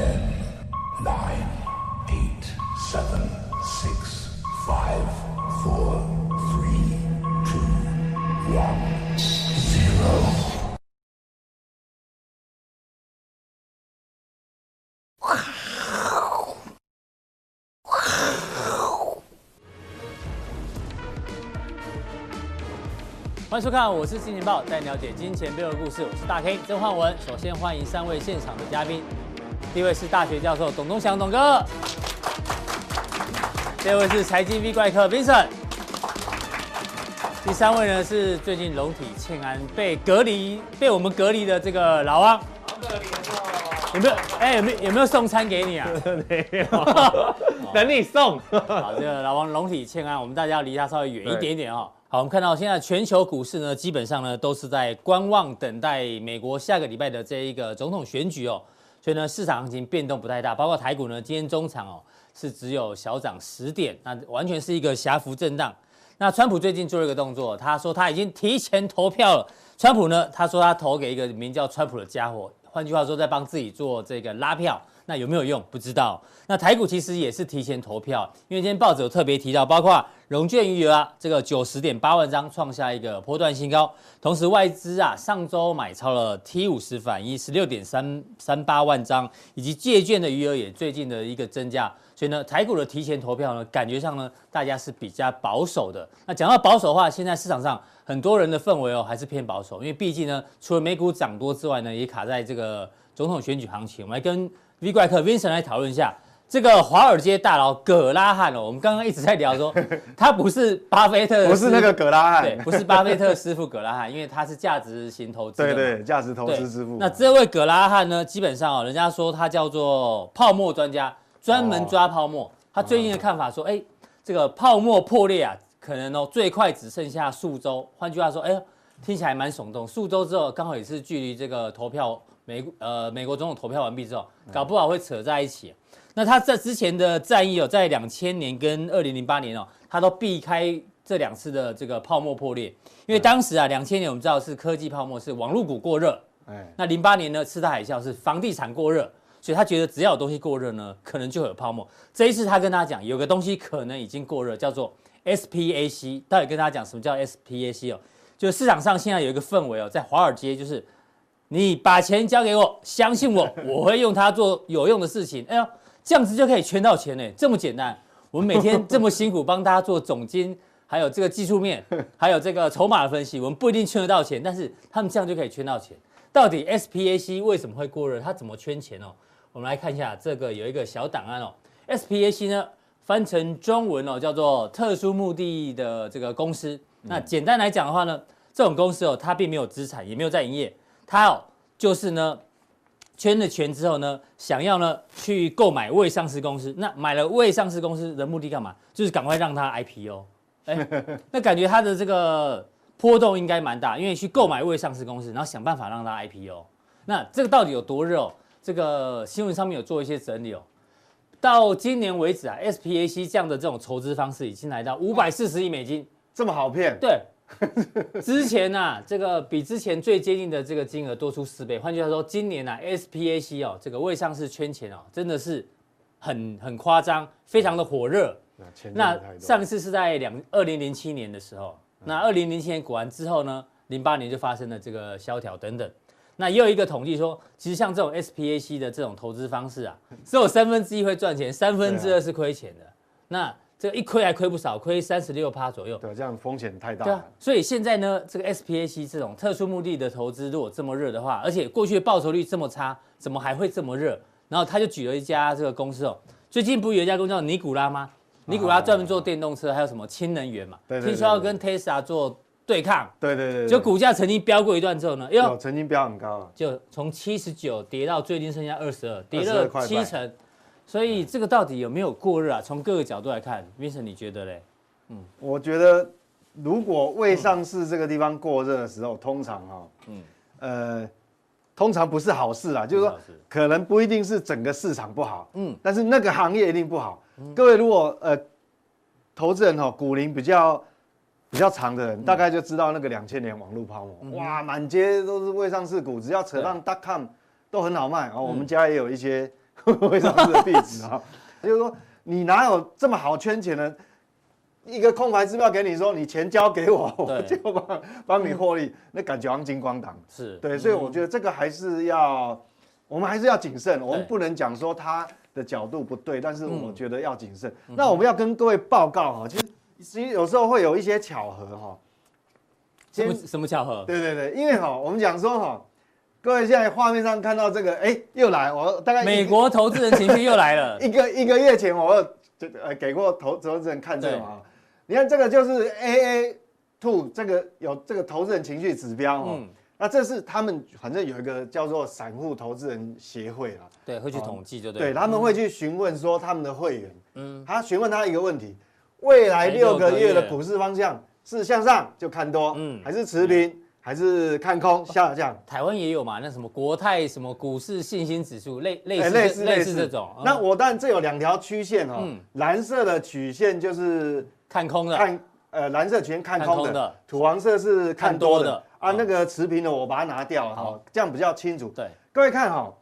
Ten, nine, eight, seven, six, five, four, three, two, one, zero. 欢迎收看，我是金钱豹，带你了解金钱背后的故事。我是大 K 曾焕文。首先欢迎三位现场的嘉宾，第一位是大学教授董东祥董哥，第二位是财经 V 怪客 Vincent，第三位呢是最近龙体欠安被隔离、被我们隔离的这个老王。有没有？哎，有没有有没有送餐给你啊？没有，等你送。好，这个老王龙体欠安，我们大家要离他稍微远一点点哦。好，我们看到现在全球股市呢，基本上呢都是在观望，等待美国下个礼拜的这一个总统选举哦，所以呢市场行情变动不太大，包括台股呢今天中场哦是只有小涨十点，那完全是一个狭幅震荡。那川普最近做了一个动作，他说他已经提前投票了。川普呢，他说他投给一个名叫川普的家伙，换句话说在帮自己做这个拉票。那有没有用？不知道。那台股其实也是提前投票，因为今天报纸有特别提到，包括融券余额啊，这个九十点八万张创下一个波段新高。同时外资啊上周买超了 T 五十反一十六点三三八万张，以及借券的余额也最近的一个增加。所以呢，台股的提前投票呢，感觉上呢，大家是比较保守的。那讲到保守的话，现在市场上很多人的氛围哦，还是偏保守，因为毕竟呢，除了美股涨多之外呢，也卡在这个总统选举行情。我们来跟 V 怪客 Vincent 来讨论一下这个华尔街大佬葛拉汉哦，我们刚刚一直在聊说，他不是巴菲特，不是那个葛拉汉，对，不是巴菲特师傅葛拉汉，因为他是价值型投资，对对，价值投资师傅。那这位葛拉汉呢，基本上哦，人家说他叫做泡沫专家，专门抓泡沫。哦、他最近的看法说，哎，这个泡沫破裂啊，可能哦最快只剩下数周。换句话说，哎，听起来蛮耸动。数周之后，刚好也是距离这个投票。美呃，美国总统投票完毕之后，搞不好会扯在一起。那他在之前的战役哦，在两千年跟二零零八年哦，他都避开这两次的这个泡沫破裂，因为当时啊，两千年我们知道是科技泡沫，是网络股过热。哎，那零八年呢，次贷海啸是房地产过热，所以他觉得只要有东西过热呢，可能就会有泡沫。这一次他跟他讲，有个东西可能已经过热，叫做 SPAC。到底跟他讲什么叫 SPAC 哦？就是市场上现在有一个氛围哦，在华尔街就是。你把钱交给我，相信我，我会用它做有用的事情。哎呦，这样子就可以圈到钱呢，这么简单。我们每天这么辛苦帮大家做总经，还有这个技术面，还有这个筹码的分析，我们不一定圈得到钱，但是他们这样就可以圈到钱。到底 SPAC 为什么会过热？它怎么圈钱哦？我们来看一下这个有一个小档案哦。SPAC 呢翻成中文哦叫做特殊目的的这个公司。那简单来讲的话呢，这种公司哦它并没有资产，也没有在营业。他哦，就是呢，圈了钱之后呢，想要呢去购买未上市公司。那买了未上市公司的目的干嘛？就是赶快让它 IPO。哎，那感觉它的这个波动应该蛮大，因为去购买未上市公司，然后想办法让它 IPO。那这个到底有多热哦？这个新闻上面有做一些整理哦。到今年为止啊，SPAC 这样的这种筹资方式已经来到五百四十亿美金，这么好骗？对。之前啊，这个比之前最接近的这个金额多出四倍。换句话说，今年啊，SPAC 哦，这个未上市圈钱哦，真的是很很夸张，非常的火热。那上次是在两二零零七年的时候，那二零零七年果然之后呢，零八年就发生了这个萧条等等。那也有一个统计说，其实像这种 SPAC 的这种投资方式啊，只有三分之一会赚钱，三分之二是亏钱的。那这个一亏还亏不少，亏三十六趴左右。对，这样风险太大了。对啊，所以现在呢，这个 SPAC 这种特殊目的的投资，如果这么热的话，而且过去的报酬率这么差，怎么还会这么热？然后他就举了一家这个公司哦，最近不是有一家公司叫尼古拉吗？尼古拉专门做电动车，还有什么氢能源嘛？对对对对。听说要跟 Tesla 做对抗。对对对，对。就股价曾经飙过一段之后呢，哟，曾经飙很高，就从七十九跌到最近剩下二十二，跌了七成。所以这个到底有没有过热啊？从各个角度来看，Vincent 你觉得嘞？嗯，我觉得如果未上市这个地方过热的时候，通常哈，嗯，呃，通常不是好事啊，就是说可能不一定是整个市场不好，嗯，但是那个行业一定不好。各位如果呃，投资人哈，股龄比较比较长的人，大概就知道那个两千年网络泡沫，哇，满街都是未上市股，只要扯上 .com 都很好卖。哦，我们家也有一些。未上市的地址啊，就是说你哪有这么好圈钱的？一个空白支票给你说，你钱交给我，我就帮帮你获利，嗯、那感觉好像金光党是对，所以我觉得这个还是要，嗯、我们还是要谨慎，我们不能讲说他的角度不对，但是我觉得要谨慎。嗯、那我们要跟各位报告哈，其实其实有时候会有一些巧合哈。什么什么巧合？对对对，因为哈，我们讲说哈，各位现在画面上看到这个，哎，又来，我大概美国投资人情绪又来了。一个一个月前我就呃给过投投资人看这个嘛。你看这个就是 AA two 这个有这个投资人情绪指标哦，那这是他们反正有一个叫做散户投资人协会啦，对，会去统计就对，对，他们会去询问说他们的会员，嗯，他询问他一个问题，未来六个月的股市方向是向上就看多，嗯，还是持平，还是看空下降？台湾也有嘛，那什么国泰什么股市信心指数类类似类似类似这种，那我当然这有两条曲线哦，蓝色的曲线就是。看空的，看呃蓝色全看空的，土黄色是看多的啊。那个持平的我把它拿掉哈，这样比较清楚。对，各位看哈，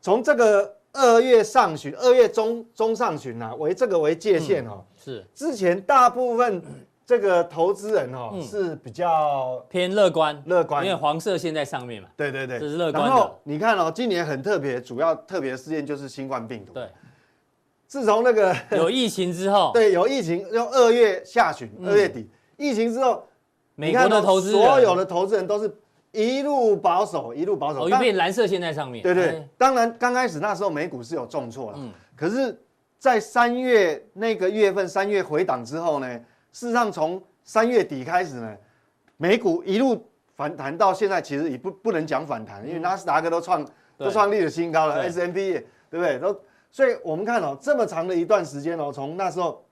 从这个二月上旬、二月中中上旬啊，为这个为界限哈。是。之前大部分这个投资人哦是比较偏乐观，乐观，因为黄色线在上面嘛。对对对，这是乐观的。然后你看哦，今年很特别，主要特别的事件就是新冠病毒。对。自从那个 有疫情之后，对，有疫情，就二月下旬、二月底，疫情之后，美国的投资人，所有的投资人都是一路保守，一路保守，一片蓝色线在上面。对对，当然刚开始那时候美股是有重挫了，嗯，可是，在三月那个月份，三月回档之后呢，事实上从三月底开始呢，美股一路反弹到现在，其实也不不能讲反弹，因为纳斯达克都创都创历史新高了，S M P 对不对？都。所以我们看哦，这么长的一段时间哦，从那时候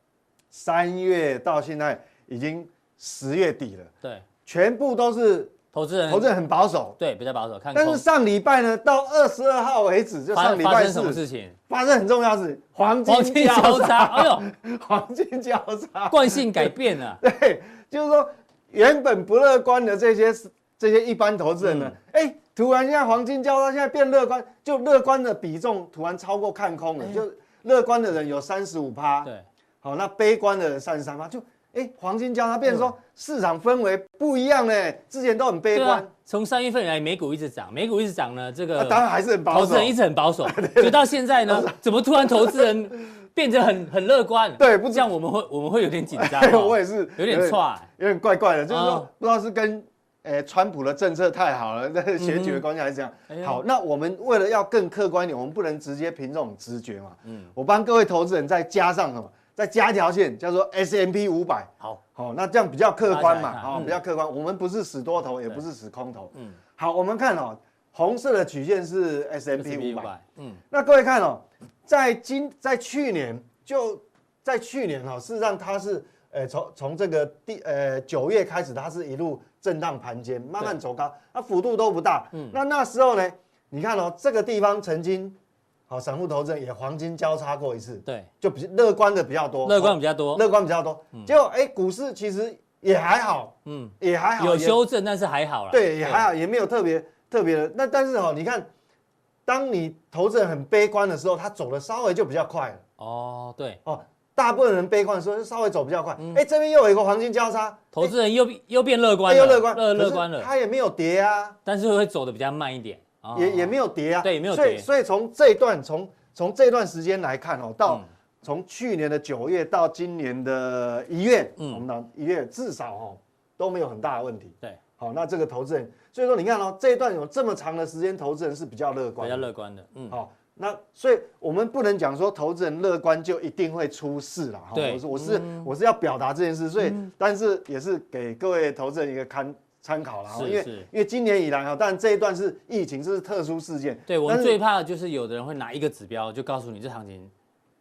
三月到现在已经十月底了，对，全部都是投资人，投资人很保守，对，比较保守。看，但是上礼拜呢，到二十二号为止，就上礼拜是什么事情？发生很重要的事，黄金交叉，哎呦，黄金交叉，惯性改变了。对，就是说原本不乐观的这些这些一般投资人呢，哎、嗯。突然现在黄金交叉现在变乐观，就乐观的比重突然超过看空了，就乐观的人有三十五趴，对，好，那悲观的人三十三趴，就哎黄金交叉变成说市场氛围不一样嘞，之前都很悲观，从三月份以来美股一直涨，美股一直涨呢，这个当然还是很保守，投资人一直很保守，就到现在呢，怎么突然投资人变得很很乐观？对，不这样我们会我们会有点紧张，我也是有点错，有点怪怪的，就是说不知道是跟。诶，川普的政策太好了，在选举的关系来讲，嗯、好，那我们为了要更客观一点，我们不能直接凭这种直觉嘛。嗯，我帮各位投资人再加上什么？再加一条线，叫做 S M P 五百。好，好，那这样比较客观嘛，好，比较客观。我们不是死多头，也不是死空头。嗯，好，我们看哦，红色的曲线是 S M P 五百。嗯，那各位看哦，在今在去年就在去年哦，事实上它是呃从从这个第呃九月开始，它是一路。震荡盘间，慢慢走高，它幅度都不大。嗯，那那时候呢？你看哦，这个地方曾经，好，散户投资人也黄金交叉过一次。对，就比乐观的比较多。乐观比较多。乐观比较多。结果哎，股市其实也还好。嗯，也还好。有修正，但是还好啦。对，也还好，也没有特别特别的。那但是哦，你看，当你投资人很悲观的时候，它走的稍微就比较快了。哦，对。哦。大部分人悲观的时候，就稍微走比较快。哎，这边又有一个黄金交叉，投资人又又变乐观，又乐观，乐乐观了。他也没有跌啊，但是会走的比较慢一点，也也没有跌啊。对，也没有跌。所以所以从这一段从从这段时间来看哦，到从去年的九月到今年的一月，我们讲一月至少哦都没有很大的问题。对，好，那这个投资人，所以说你看哦，这一段有这么长的时间，投资人是比较乐观，比较乐观的。嗯，好。那所以，我们不能讲说投资人乐观就一定会出事了。对，我是我是我是要表达这件事，所以但是也是给各位投资人一个参参考了。因为因为今年以来哈，但这一段是疫情，这是特殊事件。对，我们最怕的就是有的人会拿一个指标就告诉你这行情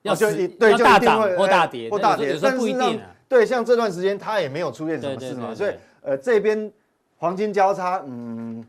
要就对大涨或大跌或大跌，但是不一定。对，像这段时间它也没有出现什么事嘛，所以呃这边黄金交叉，嗯，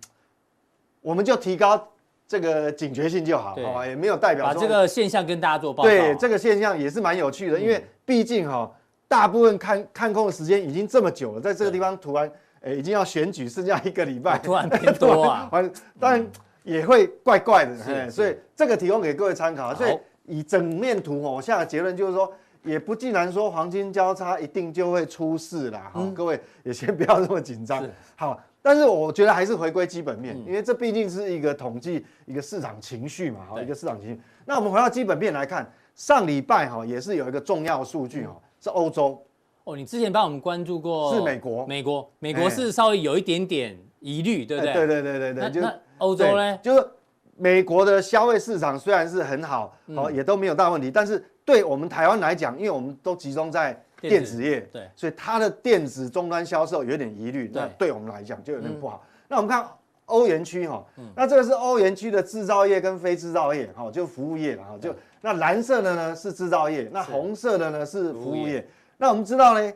我们就提高。这个警觉性就好，好吧，也没有代表把这个现象跟大家做报告。对，这个现象也是蛮有趣的，因为毕竟哈，大部分看看空的时间已经这么久了，在这个地方突然，哎，已经要选举，剩下一个礼拜，突然变多啊。完，当然也会怪怪的，是是所以这个提供给各位参考。好所以以整面图哦，我下的结论就是说，也不尽然说黄金交叉一定就会出事啦。好、嗯，各位也先不要那么紧张。好，但是我觉得还是回归基本面，嗯、因为这毕竟是一个统计，一个市场情绪嘛，好，一个市场情绪。那我们回到基本面来看，上礼拜哈也是有一个重要数据哈，是欧洲。哦，你之前帮我们关注过？是美国，美国，美国是稍微有一点点疑虑，对不对？对对对对对。那那欧洲呢？就是。美国的消费市场虽然是很好，哦，也都没有大问题，但是对我们台湾来讲，因为我们都集中在电子业，对，所以它的电子终端销售有点疑虑，那对我们来讲就有点不好。那我们看欧元区哈，那这个是欧元区的制造业跟非制造业，哈，就服务业了哈，就那蓝色的呢是制造业，那红色的呢是服务业。那我们知道呢，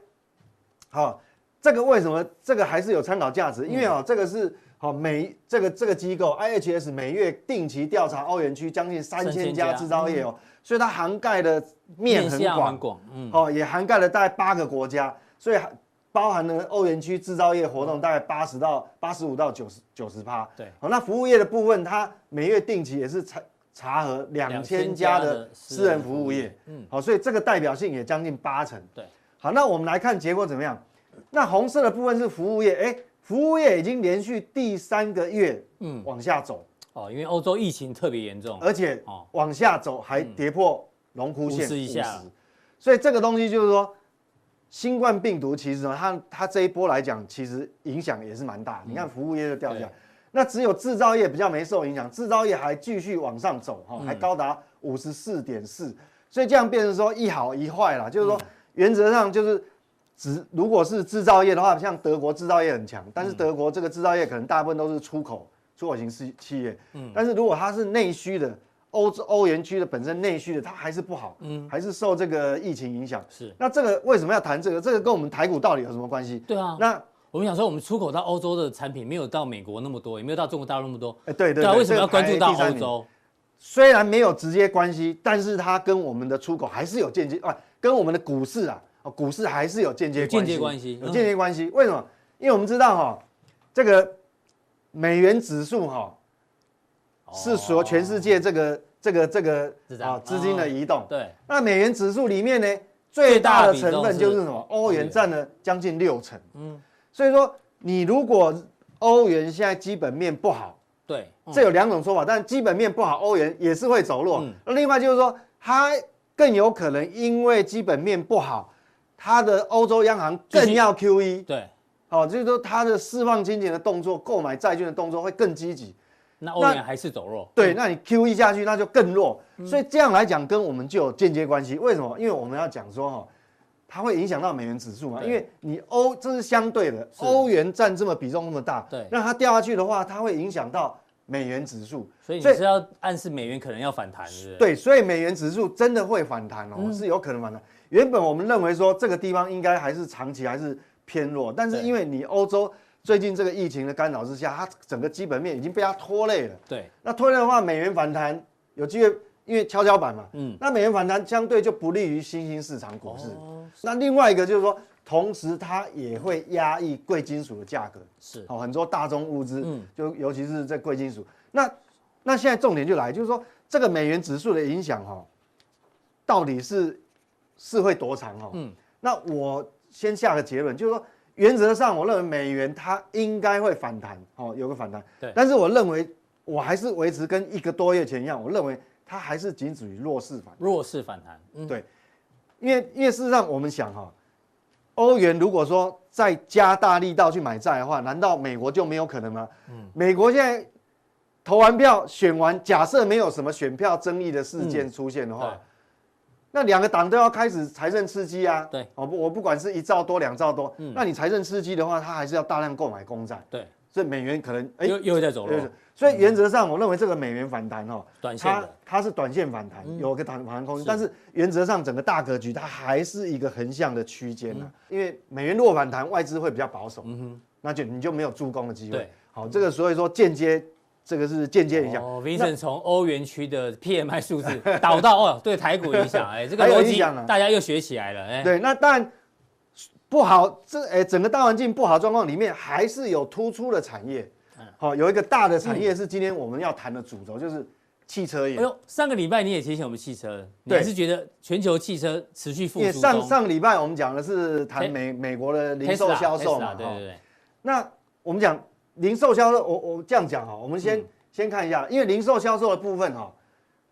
好，这个为什么这个还是有参考价值？因为啊，这个是。好，每这个这个机构 IHS 每月定期调查欧元区将近三千家制造业哦，所以它涵盖的面很广，嗯，哦，也涵盖了大概八个国家，所以包含了欧元区制造业活动大概八十到八十五到九十九十趴，对，好，那服务业的部分，它每月定期也是查查核两千家的私人服务业，嗯，好，所以这个代表性也将近八成，对，好，那我们来看结果怎么样？那红色的部分是服务业，哎。服务业已经连续第三个月，嗯，往下走哦，因为欧洲疫情特别严重，而且哦，往下走还跌破龙枯线所以这个东西就是说，新冠病毒其实呢，它它这一波来讲，其实影响也是蛮大。你看服务业就掉下来，那只有制造业比较没受影响，制造业还继续往上走哈，还高达五十四点四，所以这样变成说一好一坏啦，就是说原则上就是。只如果是制造业的话，像德国制造业很强，但是德国这个制造业可能大部分都是出口出口型企企业，嗯，但是如果它是内需的，欧欧元区的本身内需的，它还是不好，嗯，还是受这个疫情影响。是，那这个为什么要谈这个？这个跟我们台股到底有什么关系？对啊，那我们想说，我们出口到欧洲的产品没有到美国那么多，也没有到中国大陆那么多，哎，对对对，为什么要关注到欧洲？虽然没有直接关系，但是它跟我们的出口还是有间接啊，跟我们的股市啊。股市还是有间接关系，间接关系，有间接关系。为什么？因为我们知道哈，这个美元指数哈，是说全世界这个这个这个啊资金的移动。对。那美元指数里面呢，最大的成分就是什么？欧元占了将近六成。嗯。所以说，你如果欧元现在基本面不好，对，这有两种说法。但基本面不好，欧元也是会走弱。那另外就是说，它更有可能因为基本面不好。它的欧洲央行更要 QE，对，哦，就是说它的释放金钱的动作、购买债券的动作会更积极，那欧元还是走弱，对，那你 QE 下去那就更弱，所以这样来讲跟我们就有间接关系。为什么？因为我们要讲说哈，它会影响到美元指数嘛，因为你欧这是相对的，欧元占这么比重那么大，对，让它掉下去的话，它会影响到美元指数，所以你是要暗示美元可能要反弹，是？对，所以美元指数真的会反弹哦，是有可能反弹。原本我们认为说这个地方应该还是长期还是偏弱，但是因为你欧洲最近这个疫情的干扰之下，它整个基本面已经被它拖累了。对，那拖累的话，美元反弹有机会，因为跷跷板嘛，嗯，那美元反弹相对就不利于新兴市场股市。哦，那另外一个就是说，同时它也会压抑贵金属的价格。是，哦，很多大宗物资，嗯，就尤其是这贵金属。那那现在重点就来，就是说这个美元指数的影响哈，到底是？是会多长哦？嗯，那我先下个结论，就是说，原则上我认为美元它应该会反弹哦，有个反弹。对，但是我认为我还是维持跟一个多月前一样，我认为它还是仅止于弱势反弱势反弹。嗯，对，因为因为事实上我们想哈，欧元如果说再加大力道去买债的话，难道美国就没有可能吗？嗯，美国现在投完票选完，假设没有什么选票争议的事件出现的话。嗯那两个党都要开始财政刺激啊！对，我不我不管是一兆多两兆多，嗯，那你财政刺激的话，它还是要大量购买公债。对，所以美元可能哎又又在走弱。所以原则上，我认为这个美元反弹哦，短线它它是短线反弹，有个弹反弹空间。但是原则上整个大格局它还是一个横向的区间呢。因为美元弱反弹，外资会比较保守，那就你就没有助攻的机会。好，这个所以说间接。这个是间接影响。哦，Vincent 从欧元区的 PMI 数字导到哦，对台股影响，哎，这个逻辑大家又学起来了，哎，对，那当然不好，这哎整个大环境不好状况里面，还是有突出的产业，好，有一个大的产业是今天我们要谈的主轴，就是汽车业。哎呦，上个礼拜你也提醒我们汽车，你还是觉得全球汽车持续复苏？上上个礼拜我们讲的是谈美美国的零售销售嘛，对对对。那我们讲零售销售，我我这样讲哈，我们先先看一下，因为零售销售的部分哈，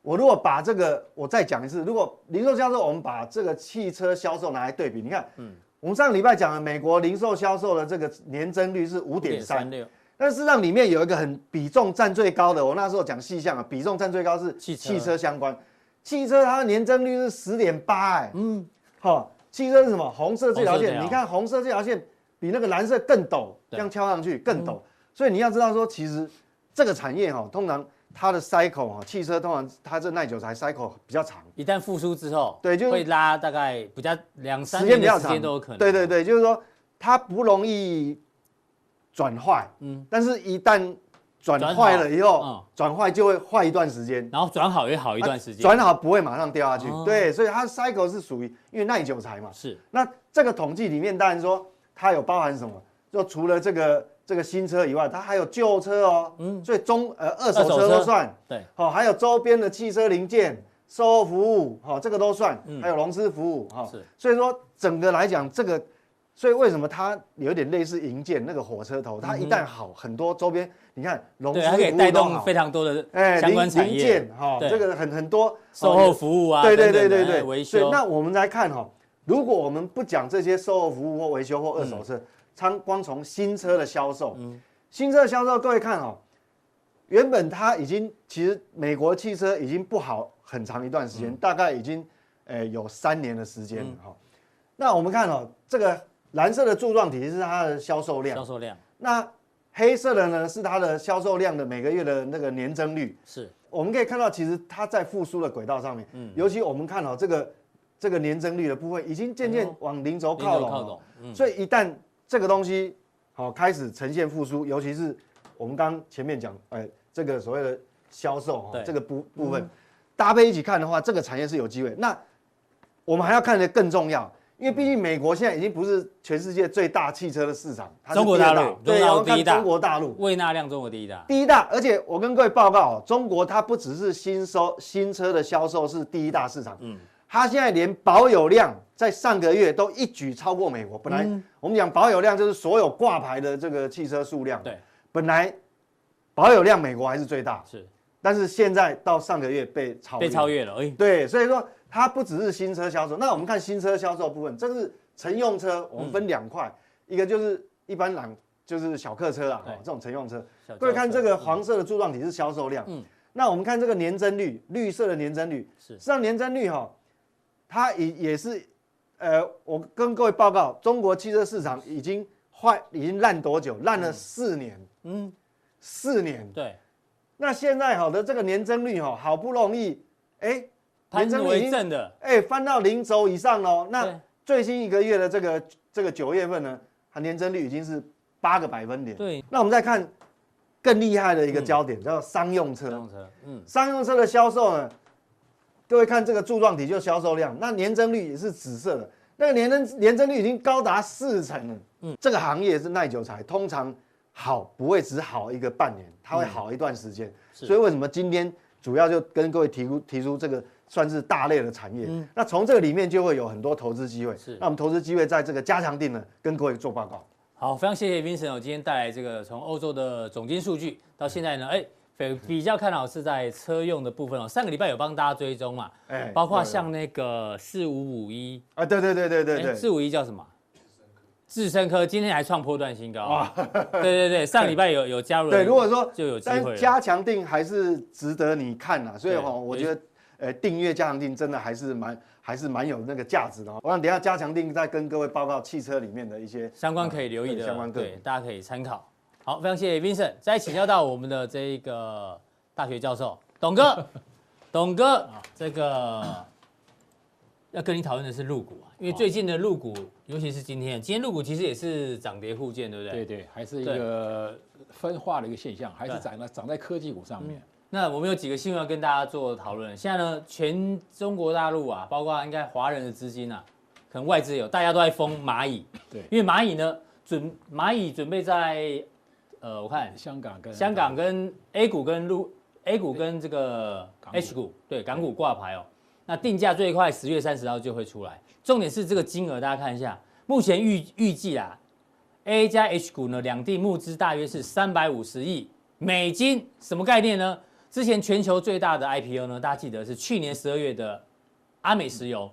我如果把这个我再讲一次，如果零售销售，我们把这个汽车销售拿来对比，你看，嗯。我们上个礼拜讲了美国零售销售的这个年增率是五点三。六，但事实上里面有一个很比重占最高的，我那时候讲细项啊，比重占最高是汽车。相关，汽车它的年增率是十点八，哎，嗯，好，汽车是什么？红色这条线，你看红色这条。线比那个蓝色更陡，这样敲上去更陡，所以你要知道说，其实这个产业哈，通常。它的 cycle 啊，汽车通常它这耐久材 cycle 比较长，一旦复苏之后，对，就会拉大概比较两三年时间都有可能。对对对，就是说它不容易转坏，嗯，但是一旦转坏了以后，转坏就会坏一段时间，然后转好也好一段时间，转好不会马上掉下去，对，所以它 cycle 是属于因为耐久材嘛，是。那这个统计里面当然说它有包含什么，就除了这个。这个新车以外，它还有旧车哦，嗯，所以中呃二手车都算，对，好，还有周边的汽车零件、售后服务，好，这个都算，还有融资服务，哈，是，所以说整个来讲，这个，所以为什么它有点类似营建那个火车头，它一旦好，很多周边，你看融资服务带动非常多的哎相关产业，哈，这个很很多售后服务啊，对对对对对，维修。那我们来看哈，如果我们不讲这些售后服务或维修或二手车。仓光从新车的销售，嗯，新车的销售，各位看哦，原本它已经其实美国汽车已经不好很长一段时间，嗯、大概已经，呃有三年的时间了哈。嗯、那我们看哦，这个蓝色的柱状体是它的销售量，销售量。那黑色的呢是它的销售量的每个月的那个年增率。是，我们可以看到，其实它在复苏的轨道上面，嗯，尤其我们看到这个这个年增率的部分，已经渐渐往零轴靠拢，靠拢，嗯，所以一旦这个东西好开始呈现复苏，尤其是我们刚前面讲，哎，这个所谓的销售哈，这个部部分搭配一起看的话，这个产业是有机会。那我们还要看的更重要，因为毕竟美国现在已经不是全世界最大汽车的市场，它是中国大陆，对，要看中国大陆，未纳量中国第一大，第一大。而且我跟各位报告，中国它不只是新收新车的销售是第一大市场，嗯。它现在连保有量在上个月都一举超过美国。本来我们讲保有量就是所有挂牌的这个汽车数量。对，本来保有量美国还是最大。是，但是现在到上个月被超被超越了。哎，对，所以说它不只是新车销售。那我们看新车销售部分，这是乘用车，我们分两块，一个就是一般朗，就是小客车啊，这种乘用车。各位看这个黄色的柱状体是销售量。嗯。那我们看这个年增率，绿色的年增率是，实际上年增率哈。它也也是，呃，我跟各位报告，中国汽车市场已经坏，已经烂多久？烂了四年，嗯，四年。对。那现在好的这个年增率哈，好不容易，哎，年增率正的，哎，翻到零轴以上喽。那最新一个月的这个这个九月份呢，它年增率已经是八个百分点。对。那我们再看更厉害的一个焦点，叫商用车。商用车，嗯，商用车的销售呢？各位看这个柱状体，就销售量，那年增率也是紫色的，那个年增年增率已经高达四成了。嗯，这个行业是耐久材，通常好不会只好一个半年，它会好一段时间。嗯、所以为什么今天主要就跟各位提出提出这个算是大类的产业？嗯，那从这个里面就会有很多投资机会。是，那我们投资机会在这个加强定呢，跟各位做报告。好，非常谢谢 Vincent，我今天带来这个从欧洲的总金数据到现在呢，哎。比比较看好是在车用的部分哦，上个礼拜有帮大家追踪嘛，哎，包括像那个四五五一啊，对对对对对对，四五一叫什么？智深科今天还创波段新高。啊，对对对，上礼拜有有加入，对，如果说就有机会，加强定还是值得你看呐，所以哈，我觉得呃订阅加强定真的还是蛮还是蛮有那个价值的哦。我想等下加强定再跟各位报告汽车里面的一些相关可以留意的相关对，大家可以参考。好，非常谢谢 Vincent。再请教到我们的这一个大学教授董哥，董哥，这个要跟你讨论的是入股啊，因为最近的入股，尤其是今天，今天入股其实也是涨跌互见，对不对？对对，还是一个分化的一个现象，还是涨了涨在科技股上面。那我们有几个新闻要跟大家做讨论。现在呢，全中国大陆啊，包括应该华人的资金啊，可能外资有，大家都在封蚂蚁。对，因为蚂蚁呢，准蚂蚁准备在。呃，我看香港跟香港跟 A 股跟陆 A 股跟这个 H 股对港股挂牌哦，那定价最快十月三十号就会出来。重点是这个金额，大家看一下，目前预预计啊，A 加 H 股呢两地募资大约是三百五十亿美金，什么概念呢？之前全球最大的 IPO 呢，大家记得是去年十二月的阿美石油，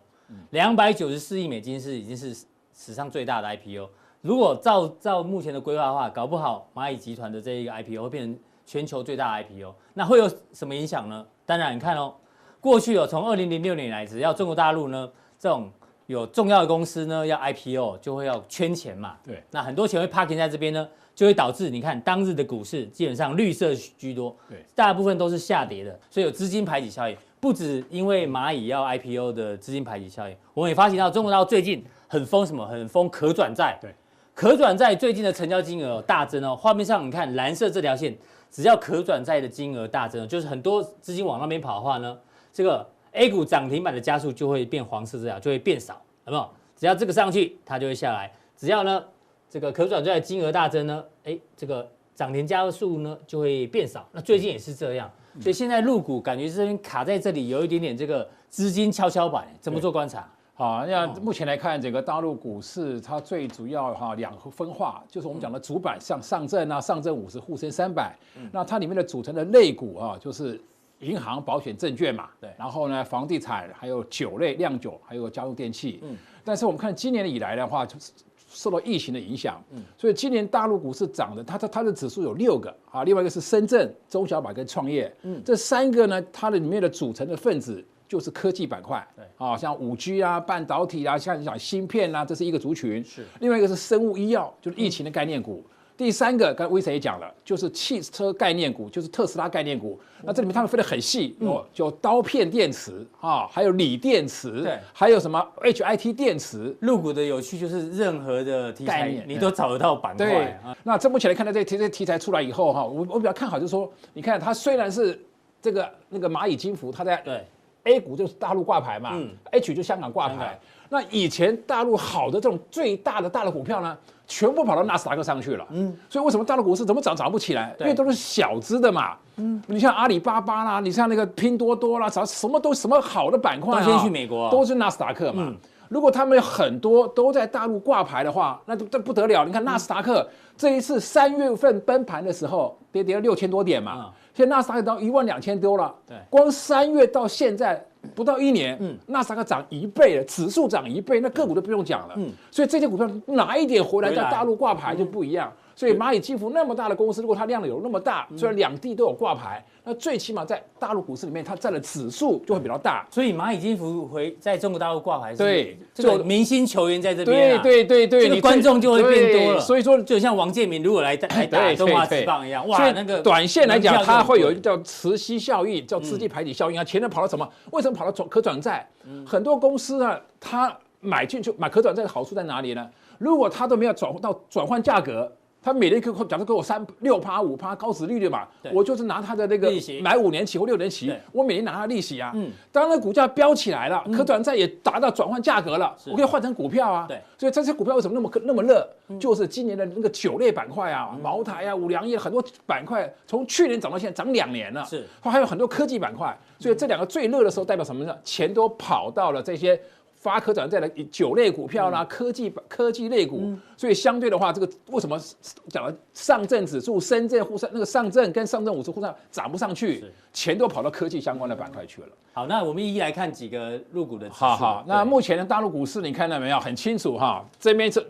两百九十四亿美金是已经是史上最大的 IPO。如果照照目前的规划的话，搞不好蚂蚁集团的这一个 IPO 会变成全球最大的 IPO，那会有什么影响呢？当然，你看哦，过去有从二零零六年来，只要中国大陆呢这种有重要的公司呢要 IPO，就会要圈钱嘛。对，那很多钱会 parking 在这边呢，就会导致你看当日的股市基本上绿色居多，对，大部分都是下跌的，所以有资金排挤效应。不止因为蚂蚁要 IPO 的资金排挤效应，我们也发现到中国大陆最近很疯什么，很疯可转债。对。可转债最近的成交金额大增哦，画面上你看蓝色这条线，只要可转债的金额大增，就是很多资金往那边跑的话呢，这个 A 股涨停板的加速就会变黄色这条，就会变少，有没有？只要这个上去，它就会下来；只要呢这个可转债的金额大增呢，哎，这个涨停加速呢就会变少。那最近也是这样，所以现在入股感觉这边卡在这里，有一点点这个资金跷跷板，怎么做观察？好，那目前来看，整个大陆股市它最主要哈两个分化，就是我们讲的主板，像上证啊、上证五十、沪深三百，那它里面的组成的类股啊，就是银行、保险、证券嘛，对，然后呢，房地产，还有酒类、酿酒，还有家用电器，嗯，但是我们看今年以来的话，就是受到疫情的影响，嗯，所以今年大陆股市涨的，它它它的指数有六个啊，另外一个是深圳、中小板跟创业，嗯，这三个呢，它的里面的组成的分子。就是科技板块，对啊，像五 G 啊、半导体啊，像你讲芯片啊，这是一个族群。是，另外一个是生物医药，就是疫情的概念股。嗯、第三个，刚才威臣也讲了，就是汽车概念股，就是特斯拉概念股。嗯、那这里面他们分得很细，哦、嗯，就刀片电池啊，还有锂电池，对，还有什么 HIT 电池。入股的有趣就是任何的题材你都找得到板块。对，啊、那这目前来看到这题这题材出来以后哈，我我比较看好，就是说，你看它虽然是这个那个蚂蚁金服，它在对。A 股就是大陆挂牌嘛，嗯，H 就香港挂牌。那以前大陆好的这种最大的大的股票呢，全部跑到纳斯达克上去了。嗯，所以为什么大陆股市怎么涨涨不起来？因为都是小资的嘛。嗯，你像阿里巴巴啦，你像那个拼多多啦，啥什么都什么好的板块啊，先去美国，都是纳斯达克嘛。如果他们很多都在大陆挂牌的话，那这不得了。你看纳斯达克这一次三月份崩盘的时候，跌跌了六千多点嘛。现在纳斯达克到一万两千多了，对，光三月到现在不到一年，嗯，纳斯达克涨一倍了，指数涨一倍，那个股都不用讲了，嗯，所以这些股票哪一点回来。在大陆挂牌就不一样。所以蚂蚁金服那么大的公司，如果它量有那么大，虽然两地都有挂牌，那最起码在大陆股市里面，它占的指数就会比较大。所以蚂蚁金服回在中国大陆挂牌，对，这个明星球员在这边，对对对对，这个观众就会变多了。所以说，就像王建民如果来来打中华职棒一样，哇，那个短线来讲，它会有一个叫磁吸效应，叫资金排挤效应啊。前面跑到什么？为什么跑到转可转债？很多公司啊，它买进去买可转债的好处在哪里呢？如果它都没有转到转换价格。他每年给我，假如给我三六趴五趴高值利率嘛，我就是拿他的那个买五年期或六年期，我每年拿他的利息啊。嗯，当那股价飙起来了，可转债也达到转换价格了，我可以换成股票啊。对，所以这些股票为什么那么那么热？就是今年的那个酒类板块啊，茅台啊、五粮液很多板块，从去年涨到现在涨两年了。是，还有很多科技板块，所以这两个最热的时候代表什么呢？钱都跑到了这些。发可转债的酒类股票啦，科技科技类股，所以相对的话，这个为什么讲了上证指数、深圳沪上那个上证跟上证五十沪上涨不上去，钱都跑到科技相关的板块去了。好，那我们一一来看几个入股的。好好，那目前的大陆股市你看到没有？很清楚哈，这边是。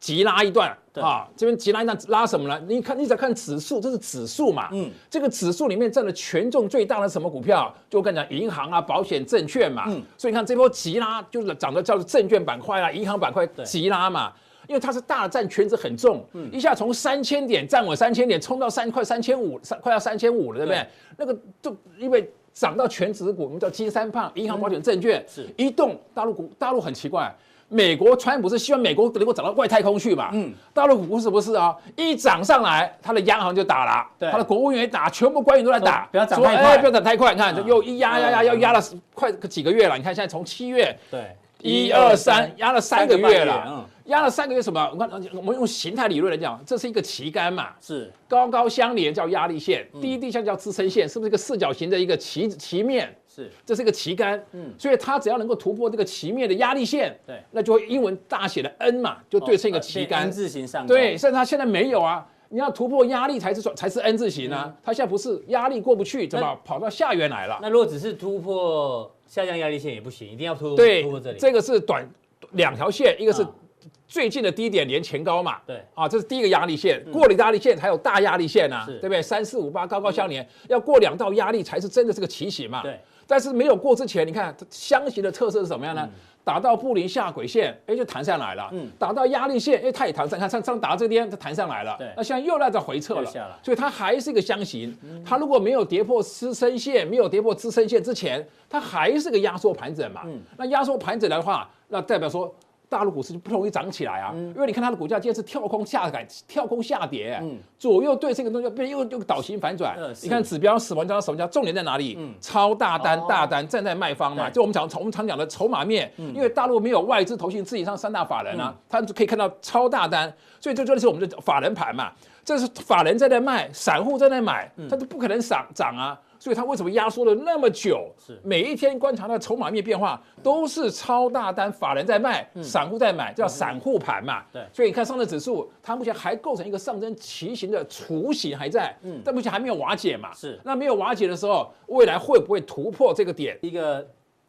急拉一段对啊，这边急拉一段拉什么呢？你看，你只要看指数，这是指数嘛。嗯，这个指数里面占的权重最大的什么股票？就我跟你讲，银行啊、保险、证券嘛。嗯，所以你看这波急拉就是涨的叫做证券板块啊、银行板块急拉嘛，因为它是大占权值很重，嗯，一下从三千点站稳三千点，冲到三块三千五，三快要三千五了，对不对？对那个就因为涨到全值股，我们叫金三胖，银行、保险、证券是一动，大陆股大陆很奇怪。美国川普是希望美国能够涨到外太空去嘛？嗯，大陆股不是不是啊？一涨上来，他的央行就打了，对，他的国务院也打，全部官员都在打，不要涨太快，不要涨太快。你看，又一压压压，要压了快几个月了。你看现在从七月，对，一二三，压了三个月了，嗯，压了三个月什么？我看我们用形态理论来讲，这是一个旗杆嘛，是高高相连叫压力线，低低相叫支撑线，是不是一个四角形的一个旗旗面？是，这是一个旗杆，嗯，所以它只要能够突破这个旗面的压力线，对，那就会英文大写的 N 嘛，就对称一个旗杆，N 字形上，对，甚至它现在没有啊，你要突破压力才是才是 N 字形啊，它现在不是压力过不去，怎么跑到下缘来了？那如果只是突破下降压力线也不行，一定要突破对突破这里，这个是短。两条线，一个是最近的低点连前高嘛，对，啊，这是第一个压力线，过了压力线还有大压力线啊，对不对？三四五八高高相连，要过两道压力才是真的是个奇形嘛，对。但是没有过之前，你看箱型的特色是什么样呢？打到布林下轨线，哎，就弹上来了，嗯，打到压力线，哎，它也弹上，看上上打这边，它弹上来了，对。那现在又在这回撤了，所以它还是一个箱型，它如果没有跌破支撑线，没有跌破支撑线之前，它还是个压缩盘整嘛，嗯。那压缩盘整的话，那代表说。大陆股市就不容易涨起来啊，因为你看它的股价今天是跳空下改，跳空下跌，左右对称的东西变又又倒型反转。你看指标死亡交叉什么叫重点在哪里？超大单大单站在卖方嘛，就我们讲我们常讲的筹码面，因为大陆没有外资投信自己上三大法人啊，他就可以看到超大单，所以这就是我们的法人盘嘛，这是法人在那卖，散户在那买，他就不可能涨涨啊。所以它为什么压缩了那么久？是每一天观察它的筹码面变化，都是超大单，法人在卖，散户在买，叫散户盘嘛。对，所以你看上证指数，它目前还构成一个上升旗形的雏形还在，嗯，但目前还没有瓦解嘛。是，那没有瓦解的时候，未来会不会突破这个点？一个